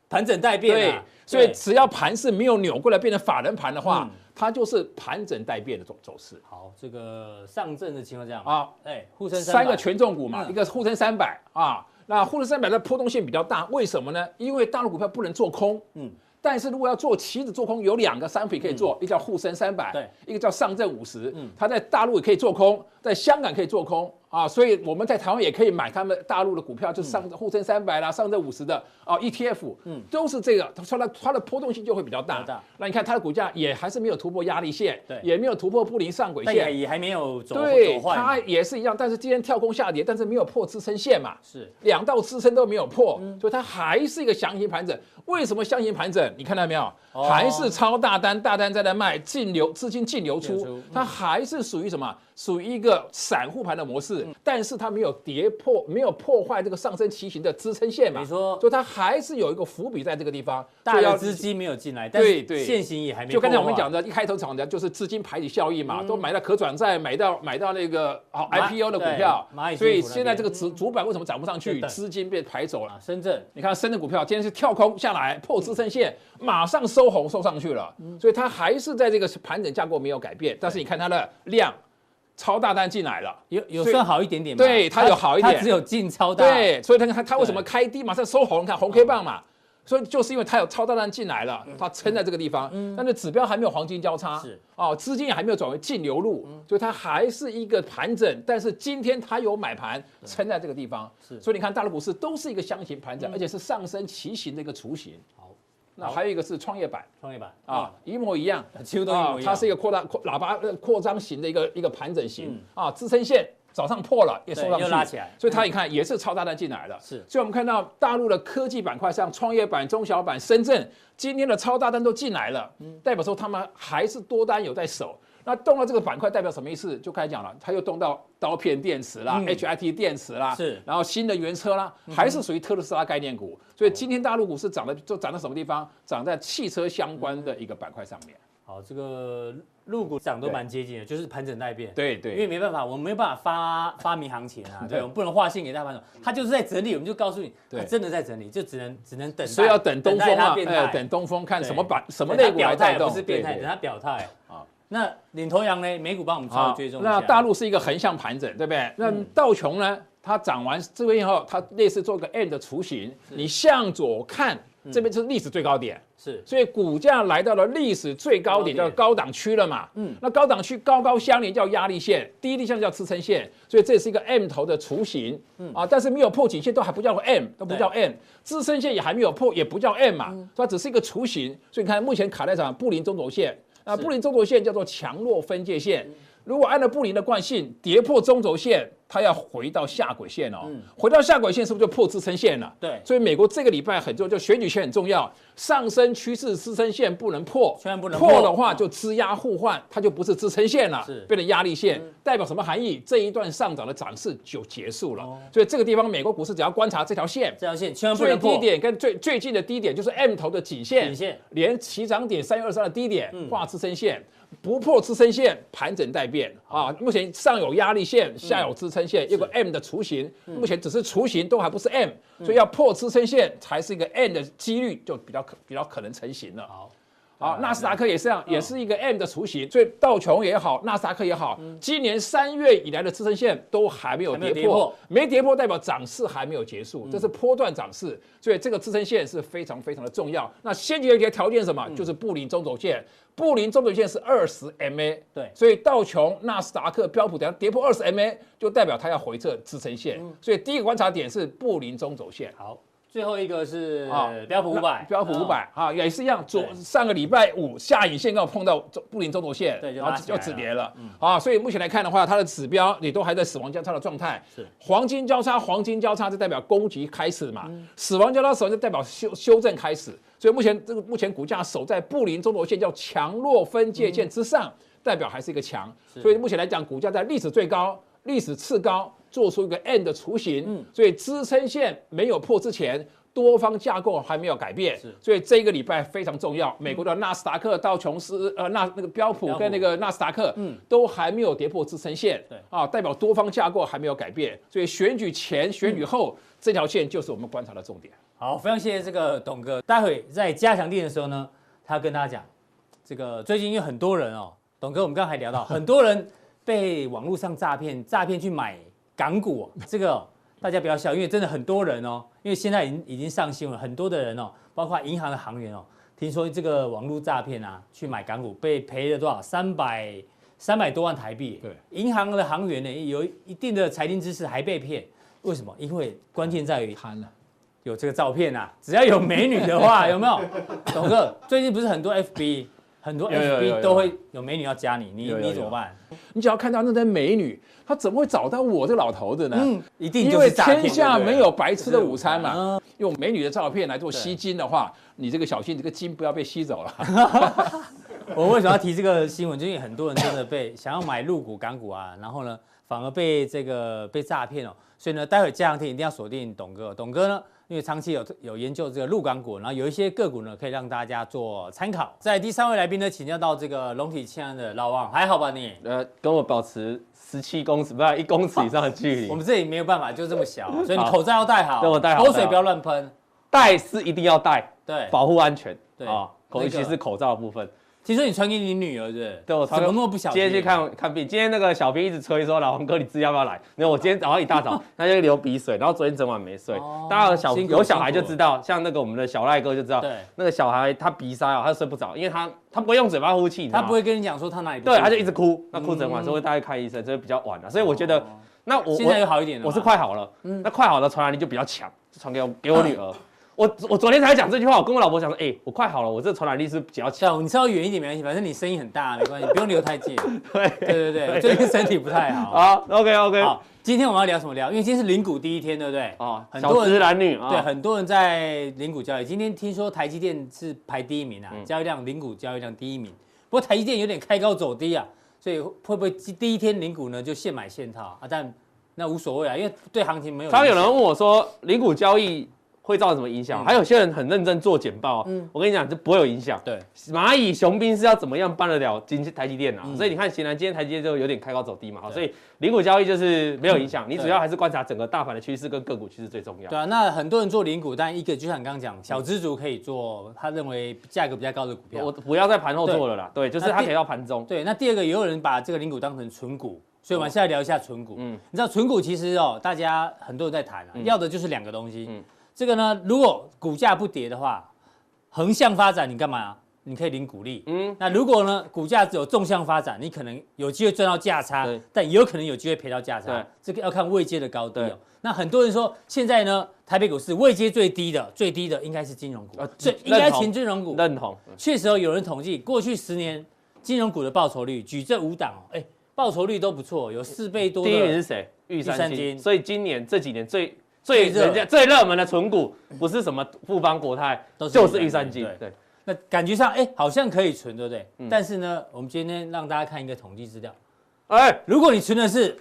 盘整待变。对，所以只要盘是没有扭过来变成法人盘的话，它就是盘整待变的走走势。好，这个上证的情况这样啊，哎，沪深三个权重股嘛，一个沪深三百啊，那沪深三百的波动性比较大，为什么呢？因为大陆股票不能做空，嗯，但是如果要做期指做空，有两个商品可以做，一个叫沪深三百，对，一个叫上证五十，嗯，它在大陆也可以做空，在香港可以做空。啊，所以我们在台湾也可以买他们大陆的股票，就是上沪深三百啦、上证五十的啊 ETF，嗯，都是这个，它的它的波动性就会比较大。那你看它的股价也还是没有突破压力线，对，也没有突破布林上轨线，也还没有走对，它也是一样，但是今天跳空下跌，但是没有破支撑线嘛，是。两道支撑都没有破，所以它还是一个箱型盘整。为什么箱型盘整？你看到没有？还是超大单，大单在那卖，净流资金净流出，它还是属于什么？属于一个散户盘的模式，但是它没有跌破，没有破坏这个上升旗形的支撑线嘛？你说，所以它还是有一个伏笔在这个地方。大的资金没有进来，对对，现行也还没。就刚才我们讲的，一开头讲的就是资金排挤效应嘛，都买到可转债，买到买到那个好 IPO 的股票，所以现在这个主主板为什么涨不上去？资金被排走了。深圳，你看深圳股票今天是跳空下来破支撑线，马上收红收上去了，所以它还是在这个盘整架构没有改变，但是你看它的量。超大单进来了，有有算好一点点吗？对，它有好一点，它只有进超大。对，所以它它它为什么开低？马上收红？看红 K 棒嘛，所以就是因为它有超大单进来了，它撑在这个地方，但是指标还没有黄金交叉，是。哦，资金也还没有转为净流入，所以它还是一个盘整，但是今天它有买盘撑在这个地方，是，所以你看大陆股市都是一个箱型盘整，而且是上升旗形的一个雏形。那还有一个是创业板，创业板啊，一模一样，几乎都一模一样。它是一个扩大扩喇叭扩张型的一个一个盘整型。啊，支撑线早上破了，也收上去，拉起来，所以它你看也是超大单进来了。是，所以我们看到大陆的科技板块，像创业板、中小板、深圳今天的超大单都进来了，代表说他们还是多单有在守。那动到这个板块代表什么意思？就开始讲了，它又动到刀片电池啦、HIT 电池啦，是，然后新能源车啦，还是属于特斯拉概念股。所以今天大陆股市涨的就涨在什么地方？涨在汽车相关的一个板块上面。好，这个陆股涨都蛮接近的，就是盘整待变。对对，因为没办法，我们没有办法发发明行情啊，对，我们不能画线给大盘手，它就是在整理，我们就告诉你，它真的在整理，就只能只能等。所以要等东风啊，哎，等东风看什么板什么类股来带动，不是变态，等它表态啊。那领头羊呢？美股帮我们稍微追踪一下。那大陆是一个横向盘整，对不对？那道琼呢？它涨完这边以后，它类似做个 M 的雏形。你向左看，这边就是历史最高点。是，所以股价来到了历史最高点，叫高档区了嘛。嗯。那高档区高高相连叫压力线，低低相连叫支撑线。所以这是一个 M 头的雏形。嗯。啊，但是没有破颈线都还不叫 M，都不叫 M。支撑线也还没有破，也不叫 M 嘛。它只是一个雏形。所以你看，目前卡在什么？布林中轴线。那布林中轴线叫做强弱分界线，如果按照布林的惯性跌破中轴线，它要回到下轨线哦，回到下轨线是不是就破支撑线了？对，所以美国这个礼拜很重要，就选举权很重要，上升趋势支撑线不能破，千万不能破，的话就支压互换，它就不是支撑线了，是变成压力线，代表什么含义？这一段上涨的涨势就结束了。所以这个地方美国股市只要观察这条线，这条线千万不能破。最低点跟最最近的低点就是 M 头的颈线，颈线连起涨点三月二十二的低点画支撑线。不破支撑线，盘整待变啊！目前上有压力线，下有支撑线，有个 M 的雏形，目前只是雏形，都还不是 M，所以要破支撑线才是一个 M 的几率就比较可比较可能成型了。好，好，纳斯达克也是这样，也是一个 M 的雏形，所以道琼也好，纳斯达克也好，今年三月以来的支撑线都还没有跌破，没跌破代表涨势还没有结束，这是波段涨势，所以这个支撑线是非常非常的重要。那先决条条件什么？就是布林中轴线。布林中轴线是二十 MA，对，所以道琼、纳斯达克、标普等跌破二十 MA，就代表它要回撤支撑线。所以第一个观察点是布林中轴线。好，最后一个是标普五百，标普五百啊，也是一样。昨上个礼拜五下影线刚好碰到布林中轴线，对，然后就止跌了。啊，所以目前来看的话，它的指标也都还在死亡交叉的状态。是黄金交叉，黄金交叉就代表攻击开始嘛。死亡交叉死亡就代表修修正开始。所以目前这个目前股价守在布林中轴线叫强弱分界线之上，代表还是一个强。所以目前来讲，股价在历史最高、历史次高，做出一个 N 的雏形。嗯所以支撑线没有破之前，多方架构还没有改变。所以这一个礼拜非常重要。美国的纳斯达克、道琼斯、呃纳那个标普跟那个纳斯达克，嗯都还没有跌破支撑线。对啊，代表多方架构还没有改变。所以选举前、选举后这条线就是我们观察的重点。好，非常谢谢这个董哥。待会在加强店的时候呢，他要跟大家讲，这个最近有很多人哦，董哥，我们刚才还聊到，很多人被网络上诈骗，诈骗去买港股，哦，这个、哦、大家不要笑，因为真的很多人哦，因为现在已经已经上新闻，很多的人哦，包括银行的行员哦，听说这个网络诈骗啊，去买港股被赔了多少？三百三百多万台币。对，银行的行员呢，有一定的财经知识还被骗，为什么？因为关键在于贪了。有这个照片啊，只要有美女的话，有没有？董哥，最近不是很多 FB，很多 FB 都会有美女要加你，你你怎么办？你只要看到那些美女，她怎么会找到我这个老头子呢？嗯，一定就是天下没有白吃的午餐嘛。用美女的照片来做吸金的话，你这个小心，这个金不要被吸走了。我为什么要提这个新闻？就因为很多人真的被想要买入股、港股啊，然后呢，反而被这个被诈骗哦。所以呢，待会这两天一定要锁定董哥。董哥呢？因为长期有有研究这个陆港股，然后有一些个股呢，可以让大家做参考。在第三位来宾呢，请教到这个龙体庆安的老王，还好吧你？呃，跟我保持十七公尺，不是一公尺以上的距离。我们这里没有办法，就这么小，所以你口罩要戴好，对我戴好，口水不要乱喷，戴是一定要戴，对，保护安全，对啊，尤其是口罩的部分。听说你传给你女儿是不是？对，我传。怎么那么不小心？今天去看看病，今天那个小兵一直催说：“老王哥，你自己要不要来？”没有，我今天早上一大早 他就流鼻水，然后昨天整晚没睡。大家有小有小孩就知道，像那个我们的小赖哥就知道，对，那个小孩他鼻塞啊，他睡不着，因为他他不会用嘴巴呼气，他不会跟你讲说他哪里不。对，他就一直哭，那哭整晚，所以会带去看医生，就会比较晚了。所以我觉得，那我现在有好一点了，我是快好了，那快好了传染力就比较强，传给我给我女儿。我我昨天才讲这句话，我跟我老婆讲说，哎、欸，我快好了，我这传染力是比较强。你稍微远一点没关系，反正你声音很大，没关系，不用离得太近。对对对对，最近身体不太好。好，OK OK。好，今天我们要聊什么聊？因为今天是零股第一天，对不对？哦，很多人男女啊，对，很多人在零股交易。今天听说台积电是排第一名啊，交易量零股交易量第一名。不过台积电有点开高走低啊，所以会不会第一天零股呢就现买现套啊？但那无所谓啊，因为对行情没有。刚刚有人问我说，零股交易。会造成什么影响？还有些人很认真做简报，嗯，我跟你讲，这不会有影响。对，蚂蚁雄兵是要怎么样办得了今台积电啊？所以你看，显然今天台积电就有点开高走低嘛，所以零股交易就是没有影响。你主要还是观察整个大盘的趋势跟个股趋势最重要。对啊，那很多人做零股，但一个就像你刚刚讲，小资族可以做，他认为价格比较高的股票。我不要在盘后做了啦，对，就是他可以到盘中。对，那第二个也有人把这个零股当成纯股，所以我们现在聊一下存股。嗯，你知道存股其实哦，大家很多人在谈啊，要的就是两个东西。嗯。这个呢，如果股价不跌的话，横向发展你干嘛？你可以领股利。嗯，那如果呢，股价只有纵向发展，你可能有机会赚到价差，但也有可能有机会赔到价差。对这个要看位阶的高低哦。对那很多人说，现在呢，台北股市位阶最低的，最低的应该是金融股，呃、所以应该前金融股。认同。确实有人统计，过去十年金融股的报酬率，举这五档哦，哎，报酬率都不错，有四倍多。第一名是谁？玉山金所以今年这几年最最人家最热门的存股不是什么富邦国泰，都是就是玉山金对。对，那感觉上，哎，好像可以存，对不对？嗯。但是呢，我们今天让大家看一个统计资料，哎，如果你存的是，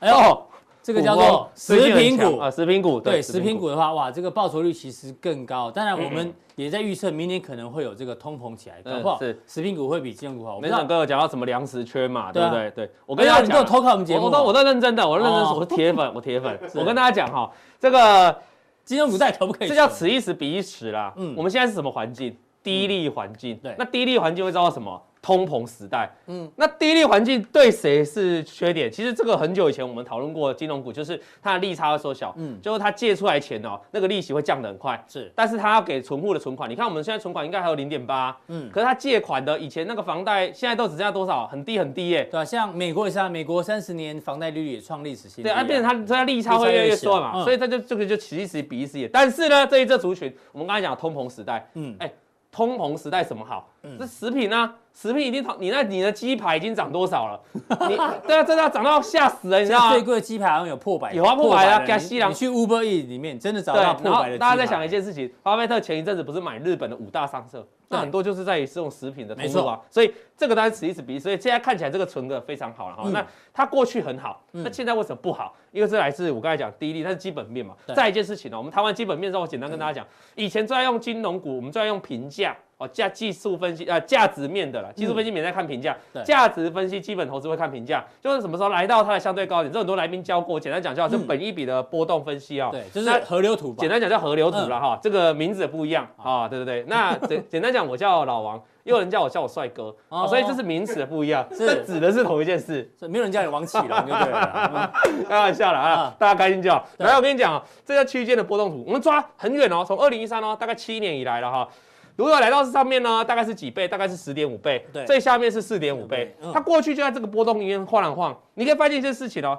哎呦，哦，这个叫做食品股啊，食品股，对，食品股的话，哇，这个报酬率其实更高。当然，我们也在预测明年可能会有这个通膨起来，搞不好是食品股会比金融股好。没想哥有讲到什么粮食缺嘛，对不对？对，我跟大家哎呀你偷看我们节目我都我都认真的，我认真我是铁粉，我铁粉。我跟大家讲哈，这个 金融股在可不可以存？这叫此一时彼一时啦。嗯我们现在是什么环境？低利环境。对那低利环境会遭到什么？通膨时代。嗯，那低利环境对谁是缺点？其实这个很久以前我们讨论过，金融股就是它的利差会缩小，嗯，就是它借出来钱哦，那个利息会降得很快。是但是它要给存户的存款，你看我们现在存款应该还有零点八，嗯，可是它借款的以前那个房贷现在都只剩下多少？很低很低耶。对啊，像美国也是啊，美国三十年房贷利率也创历史新低对啊，变成它它利差会越来越缩嘛，所以它就这个就此一时彼一时也。但是呢，这一这族群，我们刚才讲通膨时代，嗯，哎，通膨时代什么好？这食品啊，食品已经涨，你那你的鸡排已经涨多少了？你对啊，真的要涨到吓死人，你知道吗最？贵的鸡排好像有破百，有啊破百啊了给西郎你你去 Uber E 里面真的找对，到破百的。大家在想一件事情，巴菲特前一阵子不是买日本的五大商社，那很多就是在于这种食品的通路啊，所以这个当然此一时彼一时，所以现在看起来这个存的非常好了哈。那它过去很好，那现在为什么不好？因为这来自我刚才讲第一例，它是基本面嘛。再一件事情呢，我们台湾基本面让我简单跟大家讲，以前最爱用金融股，我们最爱用评价哦，价技术分析啊，价值面的啦，技术分析免在看评价，价值分析基本投资会看评价，就是什么时候来到它的相对高点，这很多来宾教过，简单讲就好，就本一笔的波动分析啊。对，就是河流图吧。简单讲叫河流图了哈，这个名字也不一样啊，对不对？那简简单讲，我叫老王，又有人叫我叫我帅哥，所以这是名词的不一样，这指的是同一件事，所以没有人叫你王启龙就对了。开玩笑了啊，大家开心就好。来，我跟你讲啊，这叫区间的波动图，我们抓很远哦，从二零一三哦，大概七年以来了哈。如果来到这上面呢，大概是几倍？大概是十点五倍。对最下面是四点五倍。它过去就在这个波动里面晃来晃。你可以发现一件事情哦，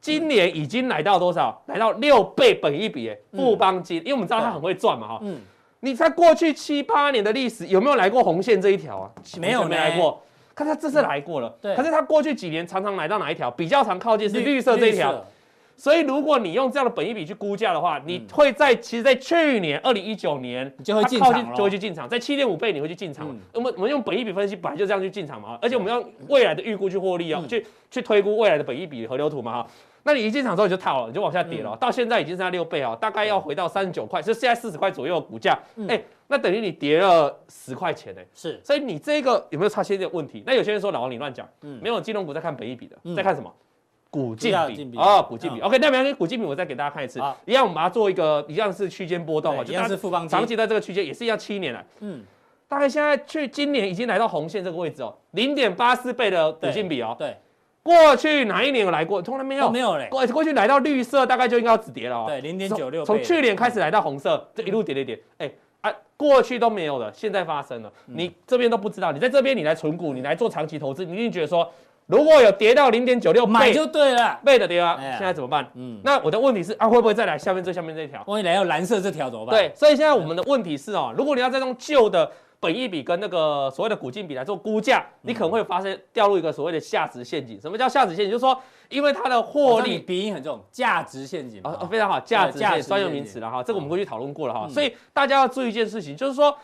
今年已经来到多少？来到六倍本一比，哎，富邦金，因为我们知道它很会赚嘛哈。嗯。你在过去七八年的历史有没有来过红线这一条啊？没有，没来过。看它这次来过了。对。可是它过去几年常常来到哪一条？比较常靠近是绿色这一条。所以，如果你用这样的本益比去估价的话，你会在其实，在去年二零一九年，你就会进场就会去进场，在七点五倍你会去进场。我们我们用本益比分析，本来就这样去进场嘛，而且我们用未来的预估去获利啊，去去推估未来的本益比河流图嘛哈。那你一进场之后你就套了，你就往下跌了，到现在已经剩下六倍哦，大概要回到三十九块，就现在四十块左右的股价，哎，那等于你跌了十块钱哎，是，所以你这个有没有差些点问题？那有些人说老王你乱讲，没有金融股在看本益比的，在看什么？股净比啊，股净比，OK，那没关系，股净比我再给大家看一次，一样我们把它做一个一样是区间波动啊，一样是富邦长期在这个区间也是一样七年了，嗯，大概现在去今年已经来到红线这个位置哦，零点八四倍的股净比哦，对，过去哪一年有来过？从来没有，没有嘞，过过去来到绿色大概就应该要止跌了哦，对，零点九六，从去年开始来到红色，这一路跌跌跌，哎啊，过去都没有的，现在发生了，你这边都不知道，你在这边你来存股，你来做长期投资，你一定觉得说。如果有跌到零点九六倍，买就对了。背的跌啊，现在怎么办？嗯，那我的问题是啊，会不会再来下面最下面这条？万一来到蓝色这条怎么办？对，所以现在我们的问题是哦，如果你要再用旧的本益比跟那个所谓的股净比来做估价，你可能会发生掉入一个所谓的价值陷阱。什么叫价值陷阱？就是说，因为它的获利鼻音很重，价值陷阱啊，非常好，价值陷阱专有名词了哈，这个我们过去讨论过了哈，所以大家要注意一件事情，就是说。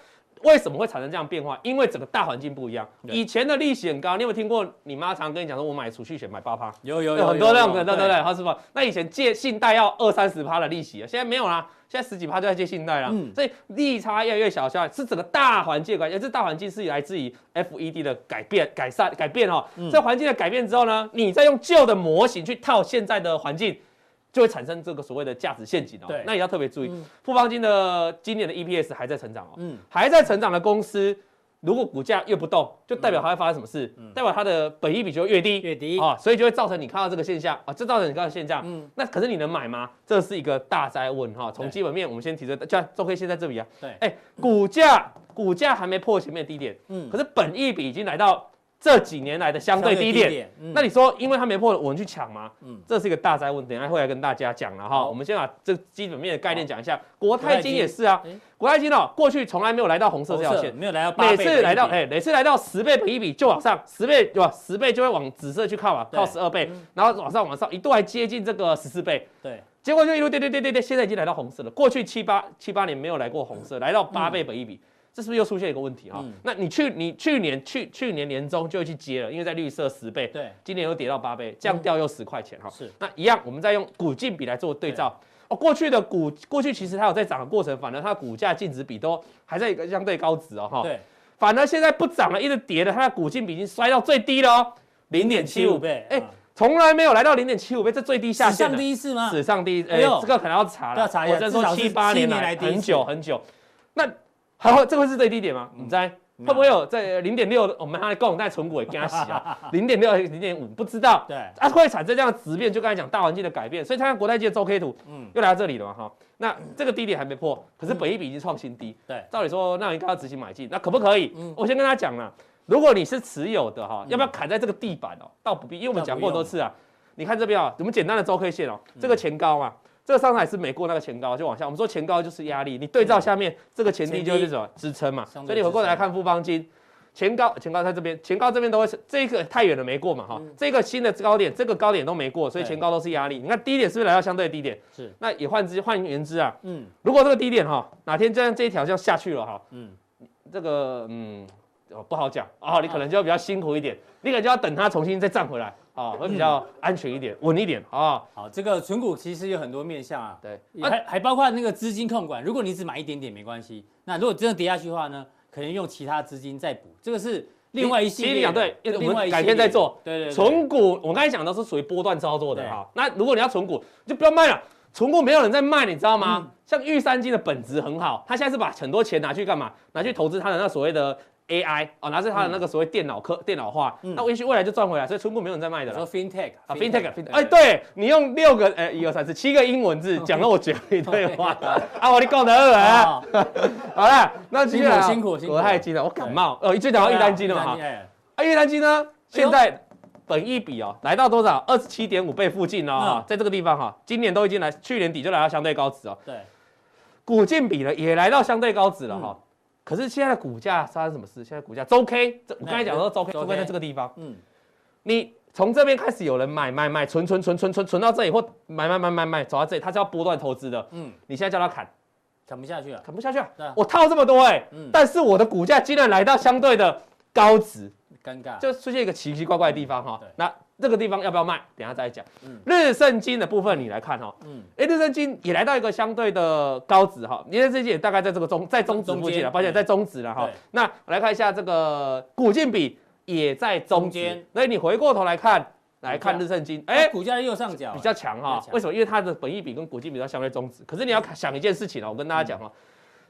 为什么会产生这样变化？因为整个大环境不一样。以前的利息很高，你有没有听过？你妈常跟你讲说，我买储蓄险买八趴，有有有很多那种，对对对，他是吧？那以前借信贷要二三十趴的利息，现在没有啦，现在十几趴就在借信贷了。所以利差越来越小，小是整个大环境关系。这大环境是来自于 FED 的改变、改善、改变哈。这环境的改变之后呢，你再用旧的模型去套现在的环境。就会产生这个所谓的价值陷阱哦。那也要特别注意。富邦金的今年的 EPS 还在成长哦。嗯，还在成长的公司，如果股价越不动，就代表它会发生什么事？嗯，代表它的本益比就越低，越低啊，所以就会造成你看到这个现象啊，这造成你看到现象。嗯，那可是你能买吗？这是一个大灾问哈。从基本面我们先提出，就周 K 先在这里啊。对，哎，股价股价还没破前面低点。嗯，可是本益比已经来到。这几年来的相对低点。低点嗯、那你说，因为它没破，我们去抢吗？嗯，这是一个大灾问，等一下会来跟大家讲了哈。我们先把这基本面的概念讲一下。国泰金也是啊，国泰金哦，过去从来没有来到红色这条线，没有来到八倍，每次来到哎，每次来到十倍比一比就往上，十倍对吧？十倍就会往紫色去靠啊，靠十二倍，然后往上往上，一度还接近这个十四倍。对。结果就一路跌跌跌跌跌，现在已经来到红色了。过去七八七八年没有来过红色，来到八倍本一比，嗯、这是不是又出现一个问题哈？嗯、那你去你去年去去年年中就会去接了，因为在绿色十倍，对，今年又跌到八倍，降掉又十块钱哈。是，那一样，我们再用股净比来做对照。对哦，过去的股过去其实它有在涨的过程，反而它的股价净值比都还在一个相对高值哦哈。对，反而现在不涨了，一直跌的，它的股净比已经摔到最低了哦，零点七五倍。哎。从来没有来到零点七五倍，这最低下限。史上第一次吗？史上第一，哎，这个可能要查了。要查一下。我真说七八年来很久很久。那还会这会是最低点吗？你猜会不会有在零点六？我们还共带存股也跟他洗啊，零点六还是零点五？不知道。对。啊，会产生这样的质变，就刚才讲大环境的改变。所以它看国泰界的周 K 图，嗯，又来到这里了嘛哈。那这个低点还没破，可是本一比已经创新低。对。照理说，那应该要执行买进，那可不可以？我先跟他讲了，如果你是持有的哈，要不要砍在这个地板哦？倒不必，因为我们讲过多次啊。你看这边啊，我们简单的周 K 线哦，这个前高嘛，这个上海是没过那个前高就往下。我们说前高就是压力，你对照下面这个前低就是什么支撑嘛。所以你回过头来看富邦金，前高前高在这边，前高这边都会是这个太远了没过嘛哈，这个新的高点这个高点都没过，所以前高都是压力。你看低点是不是来到相对低点？是。那也换之换言之啊，嗯，如果这个低点哈，哪天这样这一条就下去了哈，嗯，这个嗯哦不好讲啊，你可能就要比较辛苦一点，你可能就要等它重新再站回来。啊，会比较安全一点，稳一点啊。好，这个存股其实有很多面向啊，对，还还包括那个资金控管。如果你只买一点点没关系，那如果真的跌下去的话呢，可能用其他资金再补。这个是另外一系列。对，我们改天再做。对对。存股，我刚才讲的是属于波段操作的哈。那如果你要存股，就不要卖了。存股没有人在卖，你知道吗？像玉山金的本质很好，他现在是把很多钱拿去干嘛？拿去投资他的那所谓的。AI 哦，拿着他的那个所谓电脑科、电脑化，那也许未来就赚回来，所以存股没有人在卖的了。说 FinTech 啊，FinTech，哎，对你用六个，哎，一二三四七个英文字讲了我绝了一堆话。啊，我的够的二啊，好了，那接下来辛苦辛苦，国泰金了，我感冒。哦，一直讲到玉丹金了嘛？哈，啊，玉丹金呢，现在本益比哦来到多少？二十七点五倍附近哦，在这个地方哈，今年都已经来，去年底就来到相对高值哦，对，股净比呢也来到相对高值了哈。可是现在的股价发生什么事？现在股价周 K，我刚才讲说周 K，周 K 在这个地方。嗯，你从这边开始有人买买买存存存存存存到这里，或买买买买买走到这里，他是要波段投资的。嗯，你现在叫他砍，砍不下去了，砍不下去了。我套这么多哎，但是我的股价竟然来到相对的高值，尴尬，就出现一个奇奇怪怪的地方哈。那。这个地方要不要卖？等下再讲。嗯，日盛金的部分你来看哈。嗯，哎，日盛金也来到一个相对的高值哈。你看这些大概在这个中，在中值附近了，抱歉，在中值了哈。那我来看一下这个股净比也在中间。所以你回过头来看，来看日盛金，哎，股价右上角比较强哈。为什么？因为它的本益比跟股净比较相对中值。可是你要想一件事情啊，我跟大家讲哈，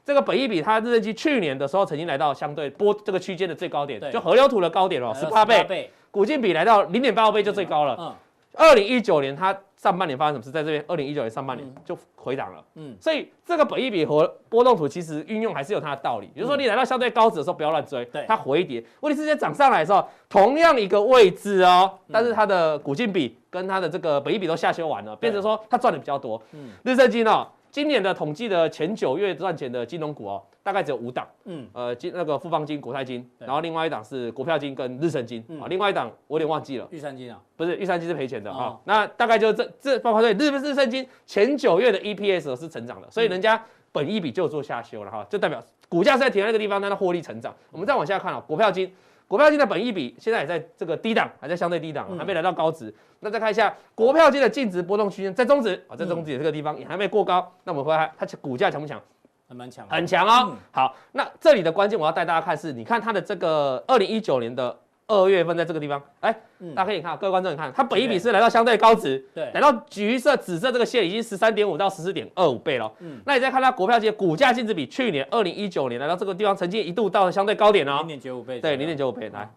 这个本益比它日盛金去年的时候曾经来到相对波这个区间的最高点，就河流图的高点哦，十八倍。股净比来到零点八五倍就最高了。嗯，二零一九年它上半年发生什么事？在这边，二零一九年上半年就回档了。嗯，所以这个本益比和波动图其实运用还是有它的道理。比如说你来到相对高值的时候，不要乱追。对，它回跌。问题是在涨上来的时候，同样一个位置哦，但是它的股净比跟它的这个本益比都下修完了，变成说它赚的比较多。嗯，日盛金哦，今年的统计的前九月赚钱的金融股哦。大概只有五档，嗯，呃，金那个富邦金、国泰金，然后另外一档是国票金跟日盛金，啊，另外一档我有点忘记了，玉山金啊，不是玉山金是赔钱的啊，那大概就这这包括对日日盛金前九月的 EPS 是成长的，所以人家本一比就做下修了哈，就代表股价是在停在那个地方，但它获利成长。我们再往下看啊，国票金，国票金的本益比现在也在这个低档，还在相对低档，还没来到高值。那再看一下国票金的净值波动区间在中值啊，在中值这个地方也还没过高，那我们回来它股价强不强？还蛮强，很强哦。嗯、好，那这里的关键我要带大家看是，你看它的这个二零一九年的二月份，在这个地方，哎，嗯、大家可以看，各位观众，你看它本益比是来到相对高值，对，来到橘色、紫色这个线已经十三点五到十四点二五倍了。嗯，那你再看它国票界股价净值比，去年二零一九年来到这个地方，曾经一度到了相对高点哦，零点九五倍，对，零点九五倍。来，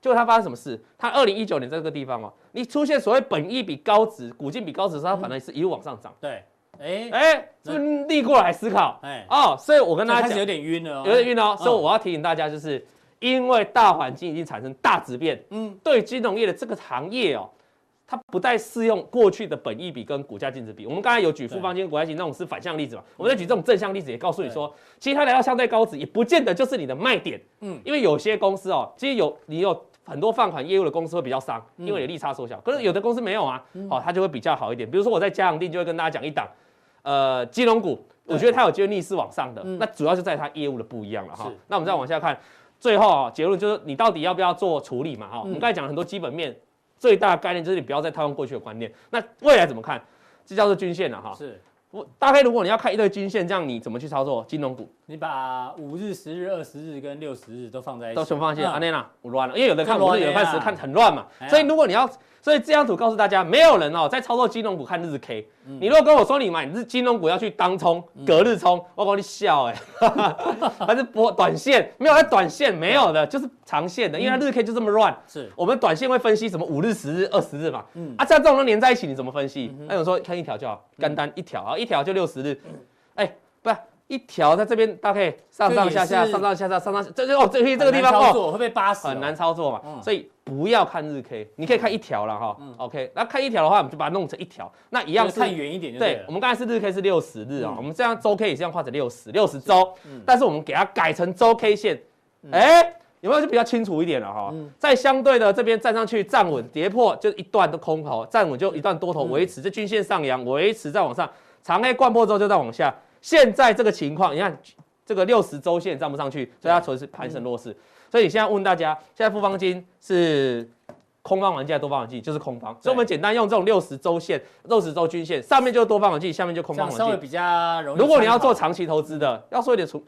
结果它发生什么事？它二零一九年在这个地方哦，你出现所谓本益比高值、股净比高值它反而是一路往上涨。对。哎哎，是不是逆过来思考？哎哦，所以我跟大家讲，有点晕了，有点晕哦。所以我要提醒大家，就是因为大环境已经产生大质变，嗯，对金融业的这个行业哦，它不再适用过去的本益比跟股价净值比。我们刚才有举富邦金、国泰金那种是反向例子嘛，我们再举这种正向例子，也告诉你说，其实它来到相对高值，也不见得就是你的卖点，嗯，因为有些公司哦，其实有你有很多放款业务的公司会比较伤，因为你利差缩小，可是有的公司没有啊，哦，它就会比较好一点。比如说我在嘉阳定就会跟大家讲一档，呃，金融股。我觉得它有机会逆势往上的，那主要就在它业务的不一样了哈。那我们再往下看，最后啊结论就是你到底要不要做处理嘛哈？我们刚才讲了很多基本面，最大的概念就是你不要再套用过去的观念。那未来怎么看？这叫做均线了哈。是。我大概如果你要看一对均线，这样你怎么去操作金融股？你把五日、十日、二十日跟六十日都放在一起，都全放在一起。阿内娜，我乱了，因为有的看五日，有的看十，看很乱嘛。所以如果你要。所以这张图告诉大家，没有人哦在操作金融股看日 K。你如果跟我说你买日金融股要去当冲隔日冲，我跟你笑哎，还是博短线没有在短线没有的，就是长线的，因为它日 K 就这么乱。是我们短线会分析什么五日、十日、二十日嘛？嗯啊，像这种都连在一起，你怎么分析？那有时候看一条就好，干单一条啊，一条就六十日。哎，不是一条在这边大概上上下下、上上下下、上上这就哦这这个地方哦会很难操作嘛，所以。不要看日 K，你可以看一条了哈。OK，那看一条的话，我们就把它弄成一条。那一样是看远一点就对。对，我们刚才是日 K 是六十日啊，我们这样周 K 也是这样画成六十六十周。但是我们给它改成周 K 线，哎，有没有就比较清楚一点了哈？在相对的这边站上去站稳，跌破就一段都空头，站稳就一段多头维持，这均线上扬维持再往上，长黑贯破之后就再往下。现在这个情况，你看这个六十周线站不上去，所以它纯是盘整弱势。所以你现在问大家，现在富方金是空方玩具还是多方玩具？就是空方。所以我们简单用这种六十周线、六十周均线，上面就是多方玩具，下面就空方玩具。稍微比较容易。如果你要做长期投资的，要说一点存，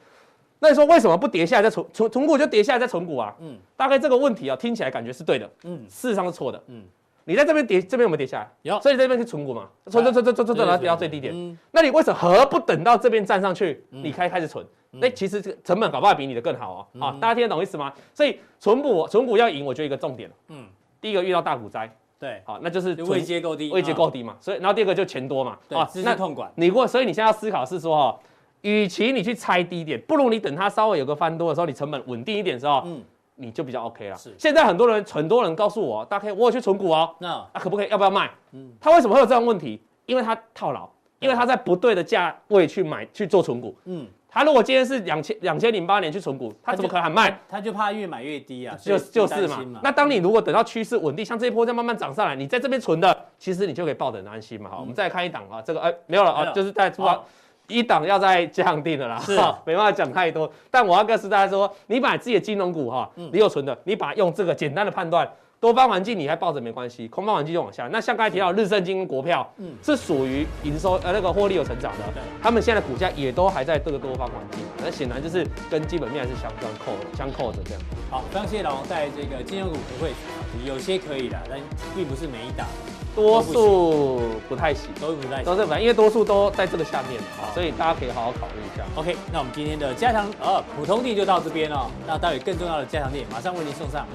那你说为什么不跌下来再存存存股就跌下来再存股啊？嗯，大概这个问题啊，听起来感觉是对的，嗯，事实上是错的，嗯。你在这边跌，这边有没有跌下来？有，所以这边是存股嘛？存存存存存存，然后跌到最低点。那你为什么何不等到这边站上去，你开开始存？那其实这个成本搞不好比你的更好哦。好，大家听得懂意思吗？所以存股存股要赢，我觉得一个重点。嗯，第一个遇到大股灾，对，好，那就是位阶够低，位阶够低嘛。所以，然后第二个就钱多嘛。对，资金控管。你过，所以你现在要思考是说哈，与其你去猜低点，不如你等它稍微有个翻多的时候，你成本稳定一点的时候，嗯。你就比较 OK 了。是，现在很多人，很多人告诉我，大 K，我有去存股哦。那啊，可不可以？要不要卖？嗯，他为什么会有这样问题？因为他套牢，因为他在不对的价位去买去做存股。嗯，他如果今天是两千两千零八年去存股，他怎么可能还卖？他就怕越买越低啊。就就是嘛。那当你如果等到趋势稳定，像这一波再慢慢涨上来，你在这边存的，其实你就可以抱得很安心嘛。好，我们再看一档啊，这个哎没有了啊，就是在出发。一档要再降定了啦，是，没办法讲太多。但我要告诉大家说，你买自己的金融股哈，你有存的，你把用这个简单的判断，多方环境你还抱着没关系，空方环境就往下。那像刚才提到日盛金跟国票，嗯，是属于营收呃那个获利有成长的，他们现在的股价也都还在这个多方环境，那显然就是跟基本面还是相关扣相扣的这样。好，非常谢谢老王在这个金融股不会有些可以的，但并不是每一档。多数不太行，都不太行，都是反，因为多数都在这个下面，啊，所以大家可以好好考虑一下。OK，那我们今天的加强呃普通地就到这边了，那待会更重要的加强地马上为您送上。